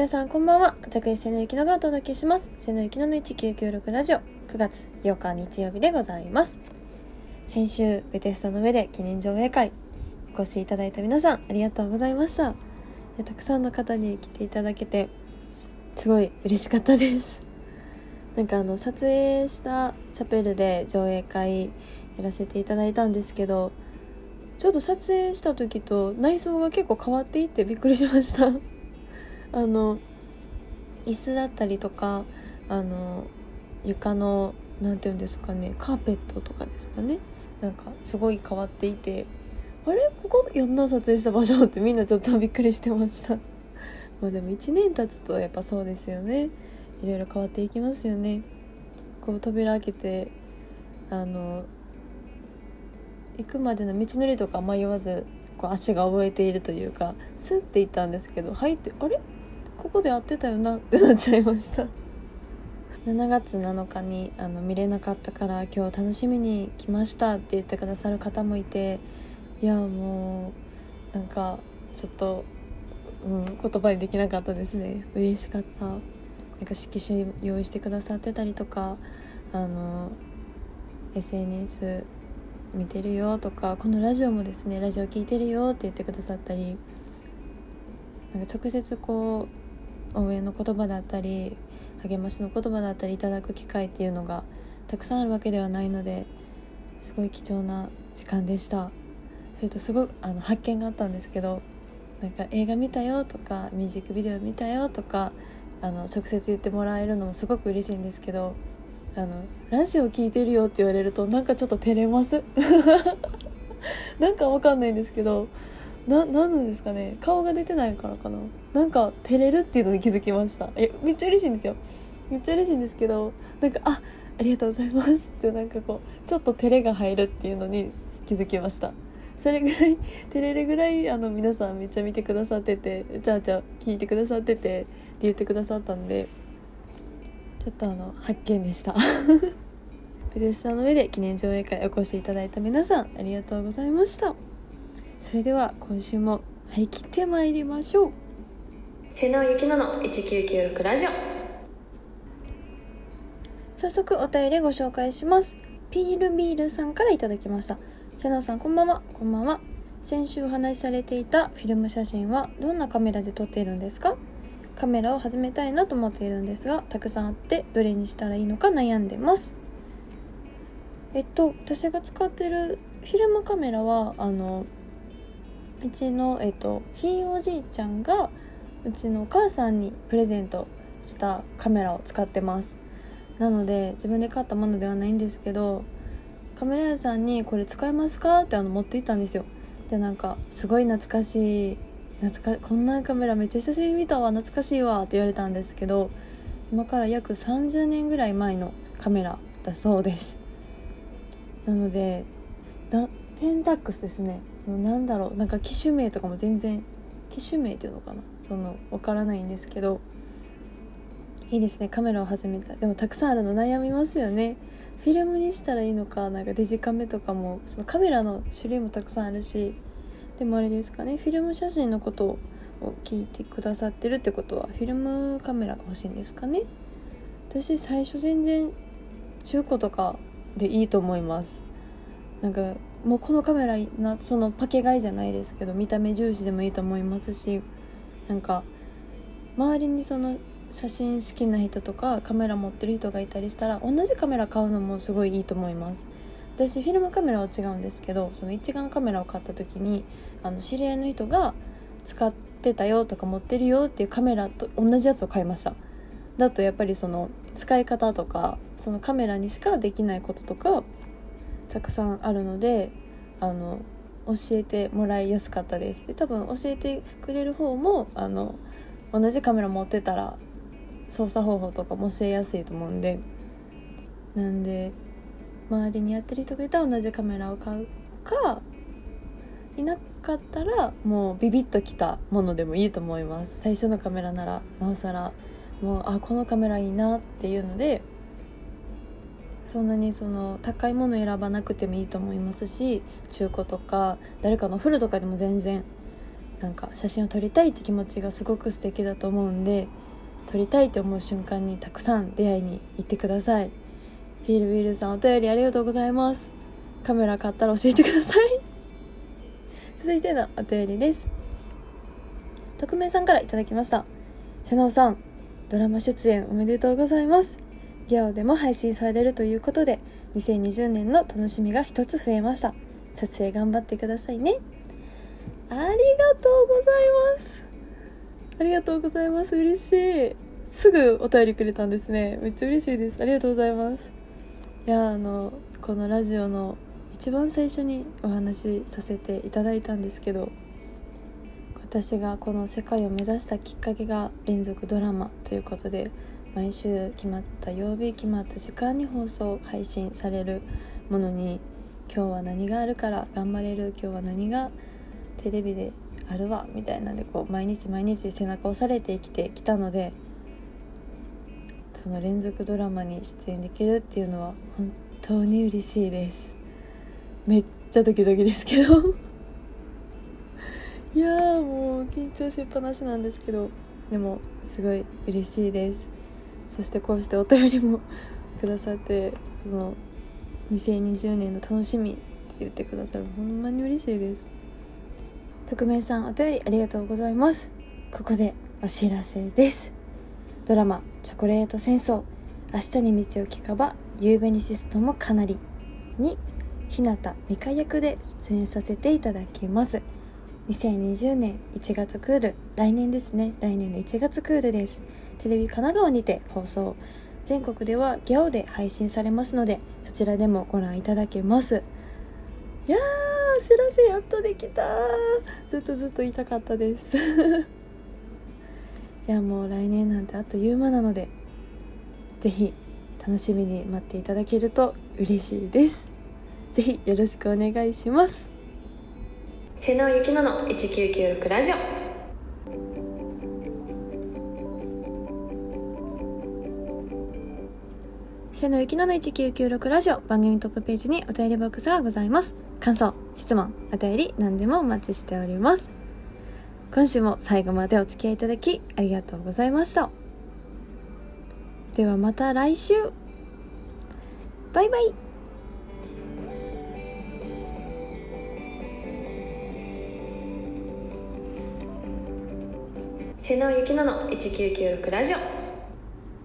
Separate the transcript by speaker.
Speaker 1: 皆さんこんばんは。私瀬野ゆきのがお届けします。瀬野ゆきのの1996ラジオ。9月8日日曜日でございます。先週ベテスタの上で記念上映会お越しいただいた皆さんありがとうございました。たくさんの方に来ていただけてすごい嬉しかったです。なんかあの撮影したチャペルで上映会やらせていただいたんですけどちょっと撮影した時と内装が結構変わっていってびっくりしました。あの椅子だったりとかあの床の何て言うんですかねカーペットとかですかね。なんかすごい変わっていてあれ？ここやんな撮影した場所ってみんなちょっとびっくりしてました。まあでも1年経つとやっぱそうですよね。いろいろ変わっていきますよね。こう扉開けてあの行くまでの道のりとか迷わずこう足が覚えているというかスッて行ったんですけど入ってあれ？ここで会ってたよなってなっちゃいました。7月7日にあの見れなかったから今日楽しみに来ましたって言ってくださる方もいていやもうなんかちょっと、うん、言葉にできなかったですね。嬉しかった。なんか色紙用意してくださってたりとかあの SNS 見てるよとかこのラジオもですねラジオ聞いてるよって言ってくださったりなんか直接こう応援の言葉だったり励ましの言葉だったりいただく機会っていうのがたくさんあるわけではないのですごい貴重な時間でした。それとすごくあの発見があったんですけどなんか映画見たよとかミュージックビデオ見たよとかあの直接言ってもらえるのもすごく嬉しいんですけどあのラジオ聞いてるよって言われるとなんかちょっと照れます。なんかわかんないんですけどな何なんですかね。顔が出てないからかな。なんか照れるっていうのに気づきました。えめっちゃ嬉しいんですよ。めっちゃ嬉しいんですけどなんかあありがとうございます。ってなんかこうちょっと照れが入るっていうのに気づきました。それぐらい照れるぐらいあの皆さんめっちゃ見てくださっててじゃあじゃあ聞いてくださっててって言ってくださったんでちょっとあの発見でした。ペデスタの上で記念上映会お越しいただいた皆さんありがとうございましたそれでは今週も張り切ってまいりましょう。瀬野ゆきのの1996ラジオ。早速お便りご紹介します。ピールビールさんからいただきました。瀬野さんこんばんは。こんばんは。先週お話しされていたフィルム写真はどんなカメラで撮っているんですか？カメラを始めたいなと思っているんですがたくさんあってどれにしたらいいのか悩んでます。えっと私が使ってるフィルムカメラはあのうちの、えっと、ひいおじいちゃんがうちのお母さんにプレゼントしたカメラを使ってます。なので自分で買ったものではないんですけどカメラ屋さんに「これ使えますか?」ってあの持って行ったんですよ。でなんか「すごい懐かしい懐かこんなカメラめっちゃ久しぶりに見たわ懐かしいわ」って言われたんですけど今から約30年ぐらい前のカメラだそうです。なのでペンタックスですね。なんだろうなんか機種名とかも全然機種名っていうのかな？そのわからないんですけど。いいですねカメラを始めた。でもたくさんあるの悩みますよね。フィルムにしたらいいのかなんかデジカメとかもそのカメラの種類もたくさんあるし。でもあれですかねフィルム写真のことを聞いてくださってるってことはフィルムカメラが欲しいんですかね？私最初全然中古とかでいいと思います。なんかもうこのカメラなそのパケ買いじゃないですけど見た目重視でもいいと思いますしなんか周りにその写真好きな人とかカメラ持ってる人がいたりしたら同じカメラ買うのもすごいいいと思います。私フィルムカメラは違うんですけどその一眼カメラを買った時にあの知り合いの人が使ってたよとか持ってるよっていうカメラと同じやつを買いました。だとやっぱりその使い方とかそのカメラにしかできないこととかたくさんあるのであの教えてもらいやすかったです。で多分教えてくれる方もあの同じカメラ持ってたら操作方法とかも教えやすいと思うんで。なんで周りにやってる人がいたら同じカメラを買うかいなかったらもうビビッときたものでもいいと思います。最初のカメラならなおさらもうあこのカメラいいなっていうのでそんなにその高いもの選ばなくてもいいと思いますし中古とか誰かのフルとかでも全然なんか写真を撮りたいって気持ちがすごく素敵だと思うんで撮りたいと思う瞬間にたくさん出会いに行ってください。フィールウィールさんお便りありがとうございます。カメラ買ったら教えてください。続いてのお便りです。匿名さんからいただきました。瀬能さんドラマ出演おめでとうございます。ギャオでも配信されるということで2020年の楽しみが一つ増えました。撮影頑張ってくださいね。ありがとうございます。ありがとうございます。嬉しい。すぐお便りくれたんですね。めっちゃ嬉しいです。ありがとうございます。いやあのこのラジオの一番最初にお話しさせていただいたんですけど私がこの世界を目指したきっかけが連続ドラマということで毎週決まった曜日決まった時間に放送配信されるものに今日は何があるから頑張れる今日は何がテレビであるわみたいなんでこう毎日毎日背中を押されて生きてきたのでその連続ドラマに出演できるっていうのは本当に嬉しいです。めっちゃドキドキですけど。いやもう緊張しっぱなしなんですけど。でもすごい嬉しいです。そしてこうしてお便りもくださってその2020年の楽しみって言ってくださるほんまに嬉しいです。匿名さんお便りありがとうございます。ここでお知らせです。ドラマ「チョコレート戦争。明日に道を聞かば夕べにシストもかなり」に日向美香役で出演させていただきます。2020年1月クール。来年ですね。来年の1月クールです。テレビ神奈川にて放送全国ではギャオで配信されますのでそちらでもご覧いただけます。いやー知らせやっとできたずっとずっと言いたかったです。いやもう来年なんてあっという間なので是非楽しみに待っていただけると嬉しいです。ぜひよろしくお願いします。瀬能ゆきのの1996ラジオ。瀬野ゆきのの1996ラジオ。番組トップページにお便りボックスがございます感想質問お便り何でもお待ちしております。今週も最後までお付き合いいただきありがとうございました。ではまた来週。バイバイ。瀬能ゆきのの1996ラジオ。